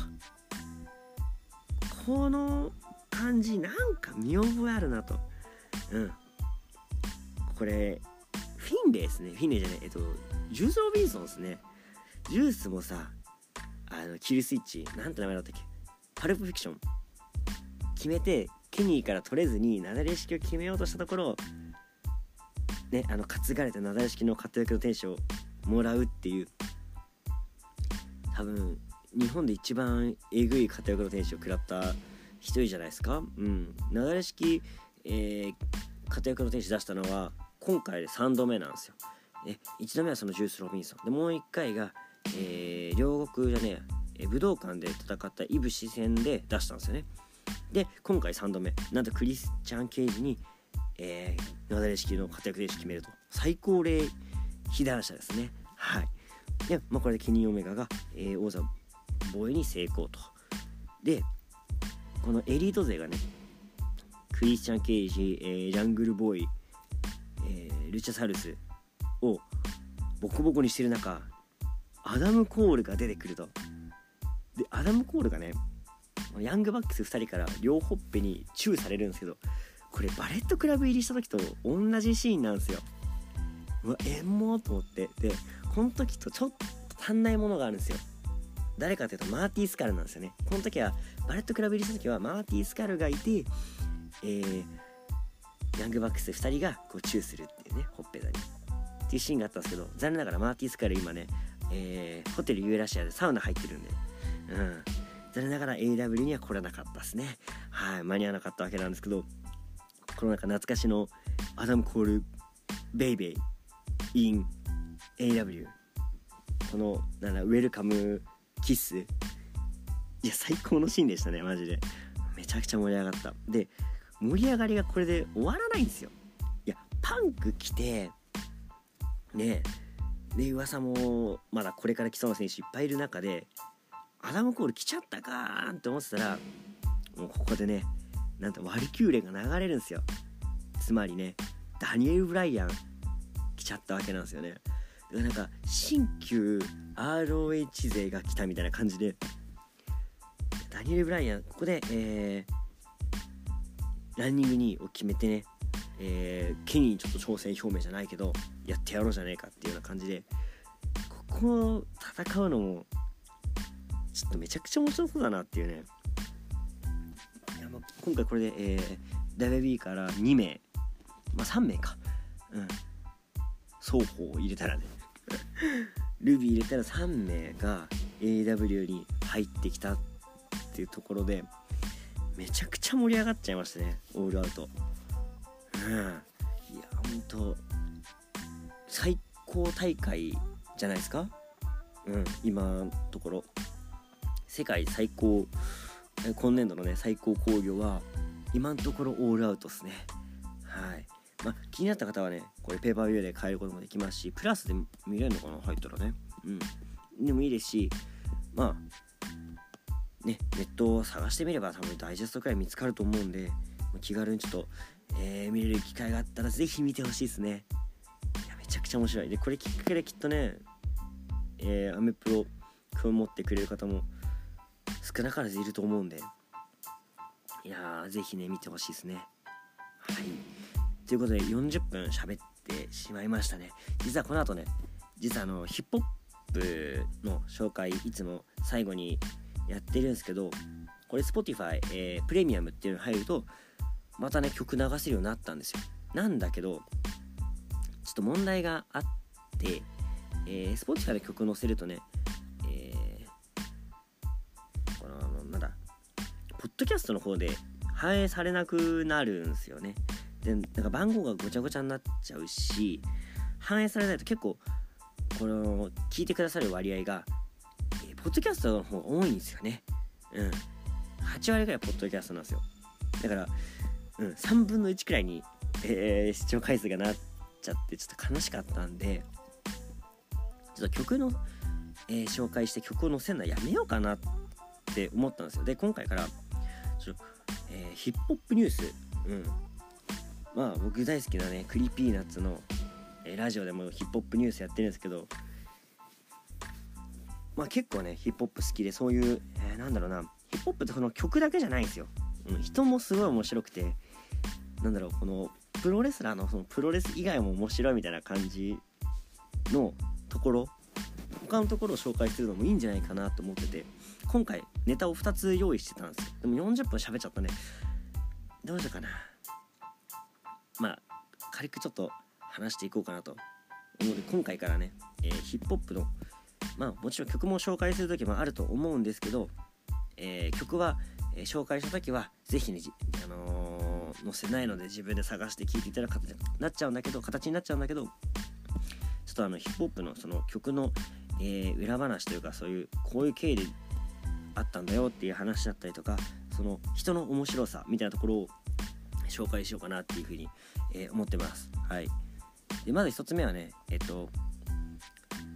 この感じなんか見覚えあるなと。うん。これフィンレイですね。フィンレイじゃない。えっとジュース・ロビンソンですね。ジュースもさあのキルスイッチなんて名前だったっけ？パルプフィクション。決めてケニーから取れずになだれ式を決めようとしたところねあの担がれたなだれ式の活躍の天使をもらうっていう。多分日本で一番えぐい活躍の天使を食らった一人じゃないですか？うん。なだれ式、えー、活躍の天使出したのは今回で3度目なんですよ。え1度目はそのジュース・ロビンソン。でもう1回が、えー、両国じゃねえ武道館で戦ったイブシ戦で出したんですよね。で今回3度目。なんとクリスチャン・ケイジに、えー、なだれ式の活躍で決めると。最高齢被弾者ですね。はい。で、まあ、これでケニー・オメガが、えー、王座防衛に成功と。でこのエリート勢がねクリスチャン・ケイジ、えー、ジャングルボーイ、えー、ルチャサルスをボコボコにしてる中アダム・コールが出てくると。でアダム・コールがねヤングバックス2人から両ほっぺにチューされるんですけどこれバレットクラブ入りした時と同じシーンなんですよ。うわエモと思って。でこの時とちょっと足んないものがあるんですよ。誰かというとマーティー・スカルなんですよね。この時はバレットクラブ入りした時はマーティー・スカルがいてえー、ヤングバックス2人がこうチューするっていうねほっぺたに。っていうシーンがあったんですけど残念ながらマーティー・スカル今ね、えー、ホテルユーラシアでサウナ入ってるんで。うん。残念ながら AW には来れなかったですね。はい。間に合わなかったわけなんですけどこのなんか懐かしのアダム・コールベイベイ in AW このなん welcome kiss。いや最高のシーンでしたねマジで。めちゃくちゃ盛り上がった。で盛り上がりがこれで終わらないんですよ。いやパンク来てねで噂もまだこれから来そうな選手いっぱいいる中でアダム・コール来ちゃったかーんって思ってたらもうここでねなんとワリキューレが流れるんですよ。つまりねダニエル・ブライアン来ちゃったわけなんですよね。なんか新旧 ROH 勢が来たみたいな感じで。ダニエル・ブライアンここで、えー、ランニング2位を決めてね、えー、ケニーちょっと挑戦表明じゃないけどやってやろうじゃねえかっていうような感じでここを戦うのもちょっとめちゃくちゃ面白そうだなっていうね。いや、まあ、今回これで、えー、WB から2名まあ3名か。うん。双方入れたらね。ルビー入れたら3名が AW に入ってきたっていうところでめちゃくちゃ盛り上がっちゃいましたねオールアウト。うん。いやほんと最高大会じゃないですか？うん今のところ。世界最高今年度のね最高興行は今のところオールアウトですね。はい。まあ、気になった方はねこれペーパービューで買えることもできますしプラスで見れるのかな入ったらね。うん。でもいいですしまあねネットを探してみれば多分ダイジェストくらい見つかると思うんで気軽にちょっと、えー、見れる機会があったら是非見てほしいですね。いやめちゃくちゃ面白い。でこれきっかけできっとねえー、アメプロく持ってくれる方も少なからずいると思うんで。いやーぜひね見てほしいですね。はい。ということで40分喋ってしまいましたね実はこの後ね実はあのヒップホップの紹介いつも最後にやってるんですけどこれ Spotify、えー、プレミアムっていうの入るとまたね曲流せるようになったんですよなんだけどちょっと問題があって、えー、Spotify で曲載せるとねポッドキャストの方で反映されなくなるんですよね。でなんか番号がごちゃごちゃになっちゃうし反映されないと結構この聞いてくださる割合が、えー、ポッドキャストの方が多いんですよね。うん。8割ぐらいポッドキャストなんですよ。だから、うん、3分の1くらいに、えー、視聴回数がなっちゃってちょっと悲しかったんでちょっと曲の、えー、紹介して曲を載せるのはやめようかなって思ったんですよで今回からちょ、えー、ヒップホップニュースうんまあ僕大好きなねクリーピーナッツの、えー、ラジオでもヒップホップニュースやってるんですけどまあ結構ねヒップホップ好きでそういう、えー、なんだろうなヒップホップってこの曲だけじゃないんですよ、うん、人もすごい面白くてなんだろうこのプロレスラーのそのプロレス以外も面白いみたいな感じのところ他のところを紹介するのもいいんじゃないかなと思ってて今回ネタを2つ用意してたんですよ。でも40分喋っちゃったねどうしようかな。まあ軽くちょっと話していこうかなと思うので今回からね、えー、ヒップホップのまあもちろん曲も紹介する時もあると思うんですけど、えー、曲は、えー、紹介した時は是非ね、あの載せないので自分で探して聴いていただく形になっちゃうんだけど形になっちゃうんだけどちょっとあのヒップホップのその曲の、え裏話というかそういうこういう経緯であったんだよっていう話だったりとかその人の面白さみたいなところを紹介しようかなっていうふうに、えー、思ってます。はい、でまず1つ目はねえっと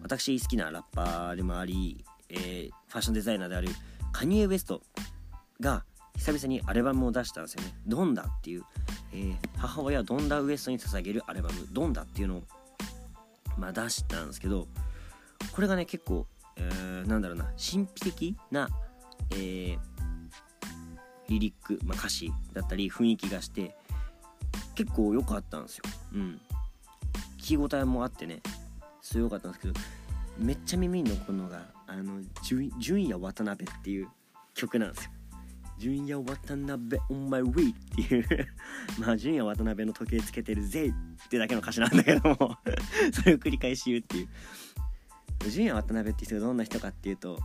私好きなラッパーでもあり、えー、ファッションデザイナーであるカニエ・ウエストが久々にアルバムを出したんですよね。ドンダっていう、えー、母親ドンダウエストに捧げるアルバムドンダっていうのを、まあ、出したんですけどこれがね結構、えー、なんだろうな神秘的な、えー、リリック、まあ、歌詞だったり雰囲気がして結構良かったんですよ。うん。聞き応えもあってねすごかったんですけどめっちゃ耳に残るのがあの純也渡辺っていう曲なんですよ。純也渡辺 on my way っていう まあ純也渡辺の時計つけてるぜってだけの歌詞なんだけども それを繰り返し言うっていう純也渡辺って人がどんな人かっていうと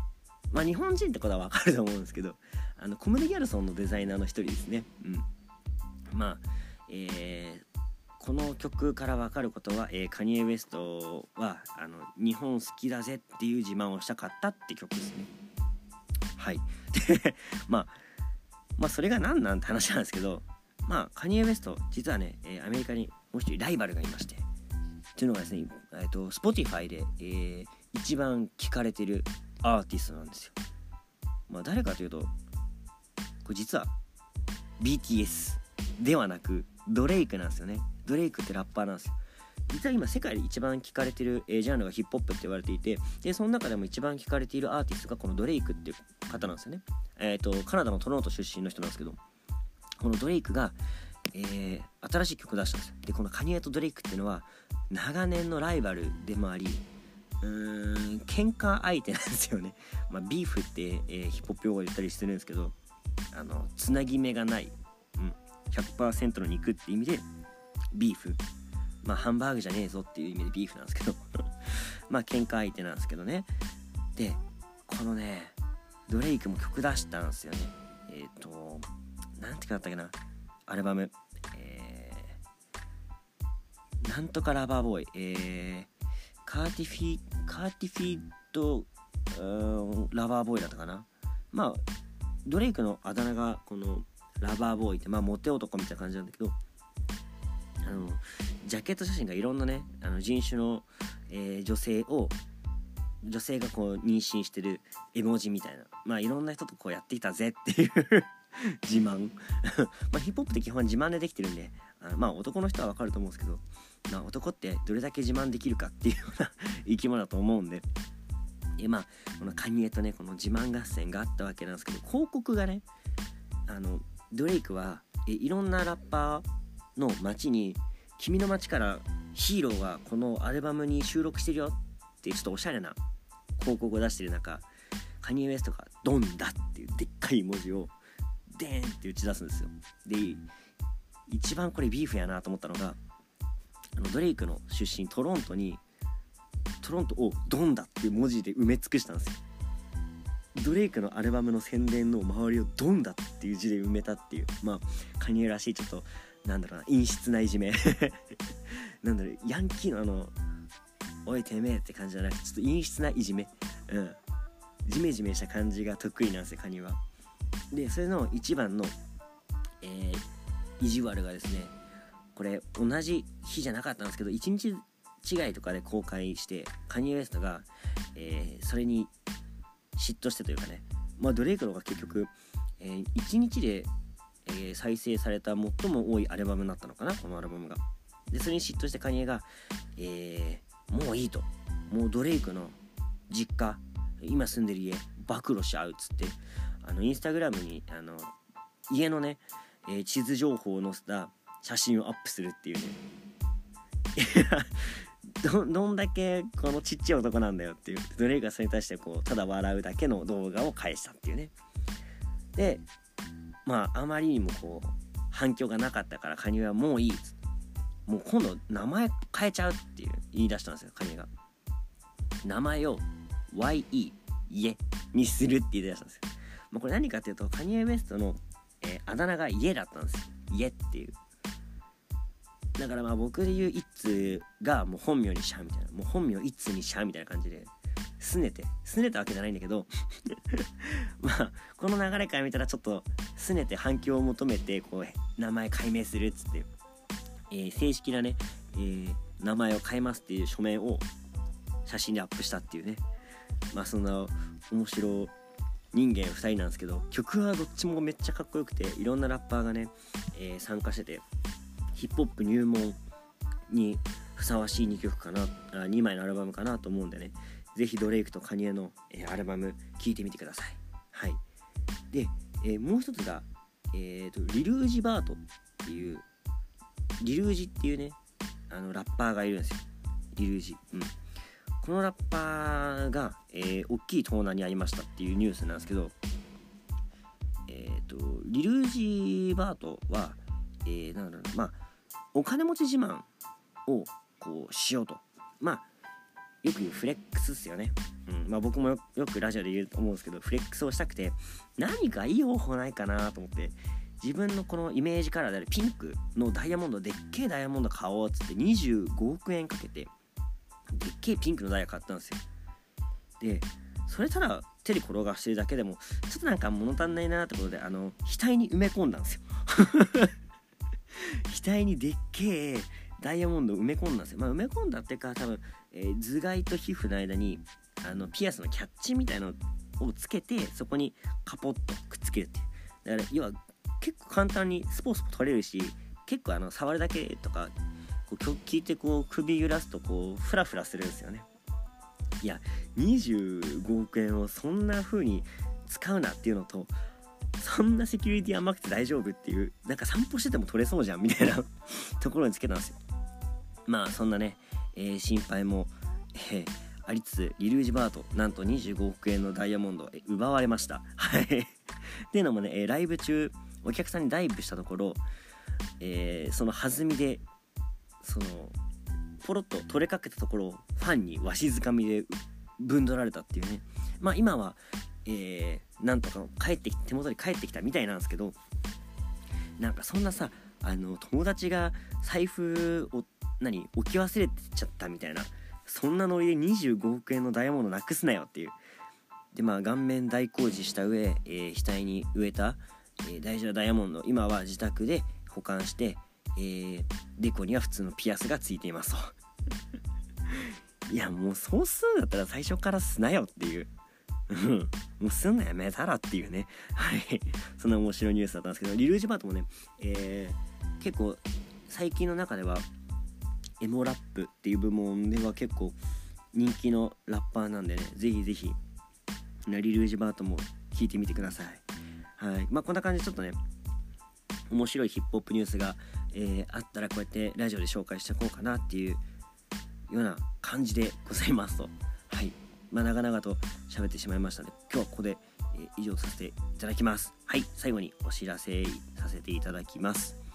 まあ日本人ってことはわかると思うんですけどあのコムデ・ギャルソンのデザイナーの一人ですね。うん、まあ、えー、この曲から分かることは、えー、カニエ・ウエストはあの日本好きだぜっていう自慢をしたかったって曲ですね。はい。で、まあ、まあそれが何なんて話なんですけど、まあカニエ・ウエスト実はね、えー、アメリカにもう一人ライバルがいまして、っていうのがですね、えーと、Spotify で、えー、一番聴かれてるアーティストなんですよ。まあ誰かというとこれ実は BTS ではなくドレイクなんですよね。ドレイクってラッパーなんですよ。実は今世界で一番聴かれてる、えジャンルがヒップホップって言われていてでその中でも一番聴かれているアーティストがこのドレイクっていう方なんですよね。えっ、ー、とカナダのトロント出身の人なんですけどこのドレイクが、えー、新しい曲を出したんですよ。でこのカニエとドレイクっていうのは長年のライバルでもありうーん喧嘩相手なんですよね、まあ、ビーフって、えー、ヒップホップ用語で言ったりしてるんですけどあのつなぎ目がない、うん、100%の肉って意味でビーフ。まあハンバーグじゃねえぞっていう意味でビーフなんですけど。まあ喧嘩相手なんですけどね。でこのねドレイクも曲出したんですよね。えっ、ー、となんて曲だったっけな。アルバム。えー、なんとかラバーボーイ。えー、カーティフィカーティフィードラバーボーイだったかな。まあドレイクのあだ名がこのラバーボーイってまあモテ男みたいな感じなんだけどあのジャケット写真がいろんなねあの人種の、えー、女性を女性がこう妊娠してる絵文字みたいなまあいろんな人とこうやってきたぜっていう 自慢。まあヒップホップって基本自慢でできてるんであまあ男の人はわかると思うんですけど、ま、男ってどれだけ自慢できるかっていうような生き物だと思うんで。でまあこのカニエとねこの自慢合戦があったわけなんですけど広告がねあのドレイクはえいろんなラッパーの街に「君の街からヒーローがこのアルバムに収録してるよ」ってちょっとおしゃれな広告を出してる中カニエ・ウエストが「ドンだ」っていうでっかい文字をデーンって打ち出すんですよ。で一番これビーフやなと思ったのがあのドレイクの出身トロントにトロントをドンだっていう文字で埋め尽くしたんですよ。ドレイクのアルバムの宣伝の周りをドンだっていう字で埋めたっていうまあカニエらしいちょっとなんだろうな陰湿ないじめ。なんだろうヤンキーのあのおいてめえって感じじゃなくてちょっと陰湿ないじめ。うん。ジメジメした感じが得意なんですよカニは。でそれの一番のえー、意地悪がですねこれ同じ日じゃなかったんですけど1日違いとかで公開してカニエ・ウエストが、えー、それに嫉妬してというかねまあ、ドレイクの方が結局、えー、1日で、えー、再生された最も多いアルバムになったのかなこのアルバムが。でそれに嫉妬してカニエが、えー、もういいと。もうドレイクの実家今住んでる家暴露しちゃうっつってあのインスタグラムにあの家のね、え、地図情報を載せた写真をアップするっていうね。どどんだけこのちっちゃい男なんだよっていう。ドレイクがそれに対してこうただ笑うだけの動画を返したっていうね。でまああまりにもこう反響がなかったからカニはもういい。もう今度名前変えちゃうっていう言い出したんですよカニが。名前を YE 家にするって言い出したんですよ、まあ、これ何かっていうとカニエ・ウェストの、えー、あだ名が家だったんですよ。家っていう。だからまあ僕で言う一通がもう本名にしちゃうみたいな。もう本名一通にしちゃうみたいな感じで拗ねて。拗ねたわけじゃないんだけど。まあこの流れから見たらちょっと拗ねて反響を求めてこう名前改名するっつって、えー、正式なね、えー、名前を変えますっていう書面を写真でアップしたっていうね。まあそんな面白人間2人なんですけど曲はどっちもめっちゃかっこよくていろんなラッパーがね、えー、参加してて。ヒップホップ入門にふさわしい2曲かなあ2枚のアルバムかなと思うんでね。是非ドレイクとカニエの、えー、アルバム聴いてみてください。はい。で、えー、もう一つが、えーと、リルージバートっていうリルージっていうねあのラッパーがいるんですよ。リルージ。うん。このラッパーが、えー、大きい盗難に遭いましたっていうニュースなんですけどえっ、ー、とリルージバートは、えー、なんだろうまあお金持ち自慢をこうしようと。まあよく言うフレックスっすよね、うん。まあ、僕もよくラジオで言うと思うんですけどフレックスをしたくて何かいい方法ないかなと思って。自分のこのイメージカラーであるピンクのダイヤモンドでっけえダイヤモンド買おうっつって25億円かけてでっけえピンクのダイヤ買ったんですよ。でそれただ手で転がしてるだけでもちょっとなんか物足んないなってことであの額に埋め込んだんですよ。額にでっけえダイヤモンド埋め込んだんですよ。まあ、埋め込んだっていうか多分、えー、頭蓋と皮膚の間にあのピアスのキャッチみたいのをつけてそこにカポッとくっつけるっていう。だから要は結構簡単にスポスポ取れるし結構あの触るだけとかこう曲聴いてこう首揺らすとこうフラフラするんですよね。いや25億円をそんな風に使うなっていうのとそんなセキュリティ甘くて大丈夫っていうなんか散歩してても取れそうじゃんみたいな ところにつけたんですよ。まあそんなね、えー、心配も、えー、ありつつリルージバートなんと25億円のダイヤモンド、え奪われました。はい。っていうのもね、え、ライブ中お客さんにダイブしたところ、えー、その弾みでそのポロッと取れかけたところをファンにわしづかみでぶんどられたっていうね。まあ今は、えー、なんとか帰って手元に帰ってきたみたいなんですけどなんかそんなさあの友達が財布を何置き忘れてちゃったみたいなそんなノリで25億円のダイヤモンドなくすなよっていう。でまあ顔面大工事した上、えー、額に植えた、えー、大事なダイヤモンド今は自宅で保管して、えー、デコには普通のピアスがついていますと。いやもうそうするんだったら最初からすなよっていう。もうすんのやめたらっていうね。はい。そんな面白いニュースだったんですけど、リルージバートもね、えー、結構最近の中では、エモラップっていう部門では結構人気のラッパーなんでね、ぜひぜひ、リルージバートも聞いてみてください。はい。まあこんな感じでちょっとね、面白いヒップホップニュースが、えー、あったらこうやってラジオで紹介していこうかなっていうような感じでございますと。まあ、長々と喋ってしまいましたので今日はここで、えー、以上させていただきますはい最後にお知らせさせていただきます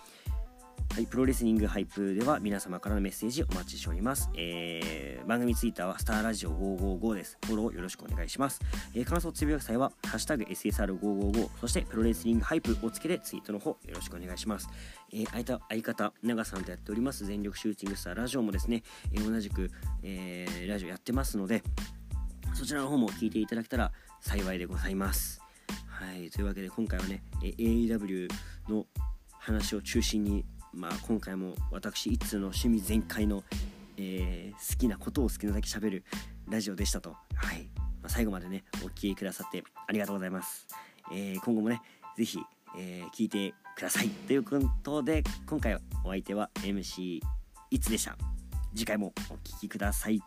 はい、プロレスリングハイプでは皆様からのメッセージお待ちしております。えー、番組ツイッターはスターラジオ555です。フォローよろしくお願いします。えー、感想つぶやく際は、ハッシュタグ SSR555、そしてプロレスリングハイプをつけてツイートの方よろしくお願いします。えー、相相方、長さんとやっております全力シューティングスターラジオもですね、えー、同じく、えー、ラジオやってますので、そちらの方も聞いていただけたら幸いでございます。はい、というわけで今回はね AEW の話を中心に、まあ、今回も私一通の趣味全開の、えー、好きなことを好きなだけ喋るラジオでしたと。はいまあ、最後までねお聴きくださってありがとうございます、えー、今後もね是非、えー、聞いてくださいということで今回お相手は MC いつでした次回もお聴きください